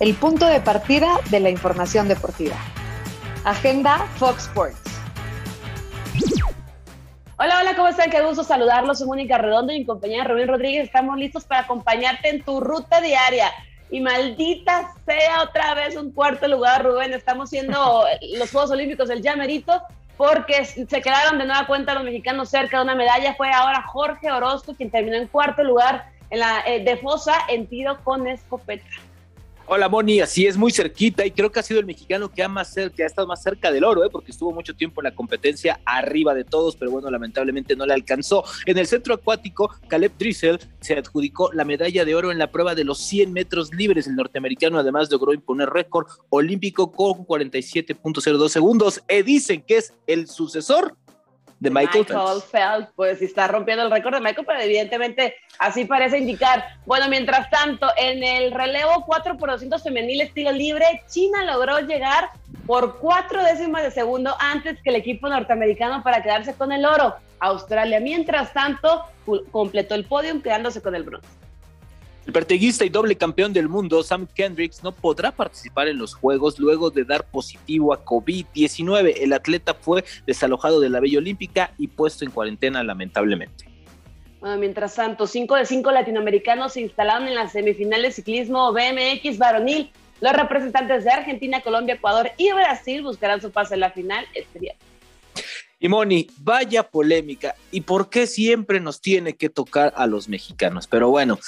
el punto de partida de la información deportiva. Agenda Fox Sports. Hola, hola, ¿cómo están? Qué gusto saludarlos. Soy Mónica Redondo y mi compañera Rubén Rodríguez. Estamos listos para acompañarte en tu ruta diaria. Y maldita sea otra vez un cuarto lugar, Rubén. Estamos siendo los Juegos Olímpicos del Llamerito porque se quedaron de nueva cuenta los mexicanos cerca de una medalla. Fue ahora Jorge Orozco quien terminó en cuarto lugar en la eh, de fosa en tiro con escopeta. Hola Moni, así es muy cerquita y creo que ha sido el mexicano que ha, más cerca, ha estado más cerca del oro, ¿eh? porque estuvo mucho tiempo en la competencia arriba de todos, pero bueno, lamentablemente no le alcanzó. En el centro acuático, Caleb Drissel se adjudicó la medalla de oro en la prueba de los 100 metros libres. El norteamericano además logró imponer récord olímpico con 47.02 segundos. E dicen que es el sucesor de Michael, Michael Phelps. Pues está rompiendo el récord de Michael, pero evidentemente así parece indicar. Bueno, mientras tanto, en el relevo 4 por 200 femenil estilo libre, China logró llegar por cuatro décimas de segundo antes que el equipo norteamericano para quedarse con el oro. Australia, mientras tanto, completó el podio quedándose con el bronce. El perteguista y doble campeón del mundo, Sam Kendricks, no podrá participar en los Juegos luego de dar positivo a COVID-19. El atleta fue desalojado de la Bella Olímpica y puesto en cuarentena lamentablemente. Bueno, mientras tanto, cinco de cinco latinoamericanos se instalaron en las semifinales ciclismo BMX varonil. Los representantes de Argentina, Colombia, Ecuador y Brasil buscarán su pase en la final este día. Y Moni, vaya polémica. ¿Y por qué siempre nos tiene que tocar a los mexicanos? Pero bueno,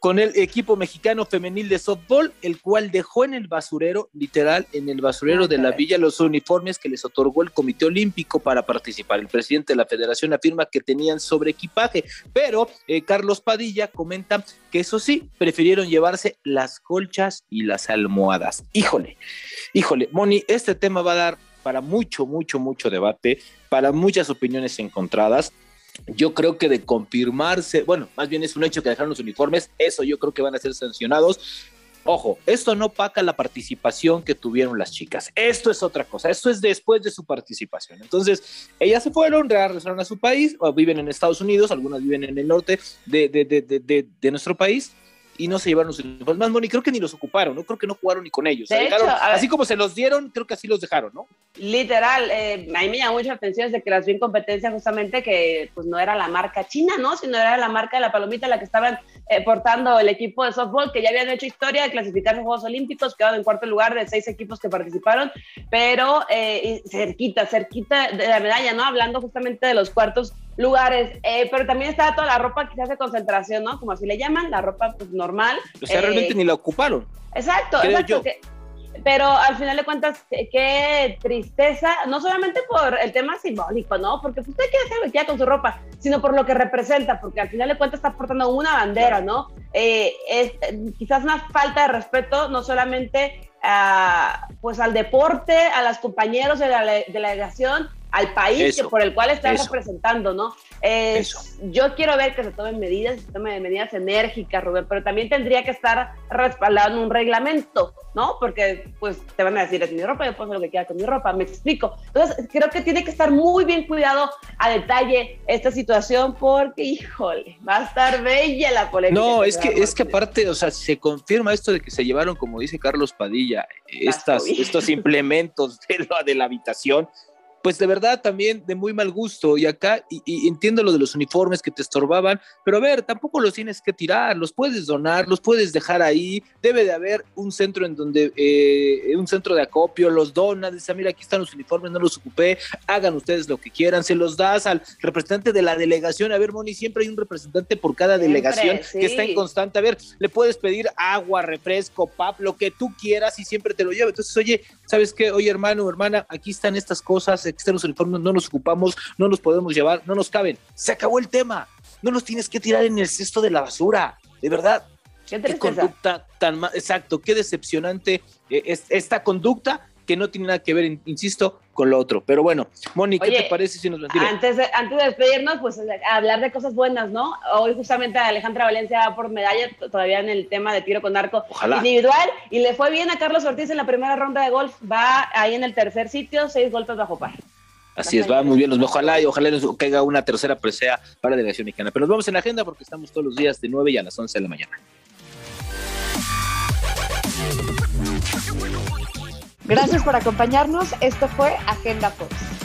con el equipo mexicano femenil de softball, el cual dejó en el basurero, literal, en el basurero de la villa, los uniformes que les otorgó el Comité Olímpico para participar. El presidente de la federación afirma que tenían sobre equipaje, pero eh, Carlos Padilla comenta que eso sí, prefirieron llevarse las colchas y las almohadas. Híjole, híjole, Moni, este tema va a dar para mucho, mucho, mucho debate, para muchas opiniones encontradas. Yo creo que de confirmarse, bueno, más bien es un hecho que dejaron los uniformes, eso yo creo que van a ser sancionados. Ojo, esto no paga la participación que tuvieron las chicas. Esto es otra cosa. Esto es después de su participación. Entonces, ellas se fueron, regresaron a su país, o viven en Estados Unidos, algunas viven en el norte de, de, de, de nuestro país y no se llevaron sus uniformes. Más, Moni, creo que ni los ocuparon, ¿no? Creo que no jugaron ni con ellos. así como se los dieron, creo que así los dejaron, ¿no? Literal, eh, a mí me llamó mucha atención de que las vi en competencia justamente que pues no era la marca china, ¿no? Sino era la marca de la palomita la que estaban eh, portando el equipo de softball, que ya habían hecho historia de clasificar los Juegos Olímpicos, quedaron en cuarto lugar de seis equipos que participaron, pero eh, cerquita, cerquita de la medalla, ¿no? Hablando justamente de los cuartos lugares, eh, pero también estaba toda la ropa quizás de concentración, ¿no? Como así le llaman, la ropa pues, normal. O sea, realmente ni la ocuparon. Exacto, exacto. pero al final de cuentas, qué tristeza, no solamente por el tema simbólico, ¿no? Porque pues, usted quiere hacer que con su ropa, sino por lo que representa, porque al final de cuentas está portando una bandera, ¿no? Eh, es quizás una falta de respeto, no solamente a, pues al deporte, a los compañeros de la delegación, al país por el cual están representando, ¿no? yo quiero ver que se tomen medidas, se tomen medidas enérgicas, Rubén, pero también tendría que estar respaldado en un reglamento, ¿no? Porque pues te van a decir, es mi ropa, yo puedo hacer lo que quiera con mi ropa, me explico. Entonces, creo que tiene que estar muy bien cuidado a detalle esta situación porque, híjole, va a estar bella la polémica. No, es que, es que aparte, o sea, se confirma esto de que se llevaron, como dice Carlos Padilla, estas, estos implementos de la, de la habitación, pues de verdad también de muy mal gusto. Y acá, y, entiendo lo de los uniformes que te estorbaban, pero a ver, tampoco los tienes que tirar, los puedes donar, los puedes dejar ahí. Debe de haber un centro en donde, eh, un centro de acopio, los donas, dice, mira, aquí están los uniformes, no los ocupé, hagan ustedes lo que quieran, se los das al representante de la delegación. A ver, Moni, siempre hay un representante por cada delegación que está en constante. A ver, le puedes pedir agua, refresco, pap, lo que tú quieras y siempre te lo lleva. Entonces, oye, ¿sabes qué? Oye, hermano, hermana, aquí están estas cosas externos uniformes, no nos ocupamos, no nos podemos llevar, no nos caben. Se acabó el tema. No los tienes que tirar en el cesto de la basura. De verdad. Qué, conducta tan exacto, qué decepcionante eh, es esta conducta que no tiene nada que ver, insisto, con lo otro. Pero bueno, Moni, ¿qué te parece si nos lo antes de, antes de despedirnos, pues hablar de cosas buenas, ¿no? Hoy justamente Alejandra Valencia va por medalla todavía en el tema de tiro con arco individual y le fue bien a Carlos Ortiz en la primera ronda de golf. Va ahí en el tercer sitio, seis golpes bajo par. Así es, va muy bien. Los ojalá y ojalá nos caiga una tercera presea para la delegación mexicana. Pero nos vamos en la agenda porque estamos todos los días de 9 y a las 11 de la mañana. Gracias por acompañarnos. Esto fue Agenda Fox.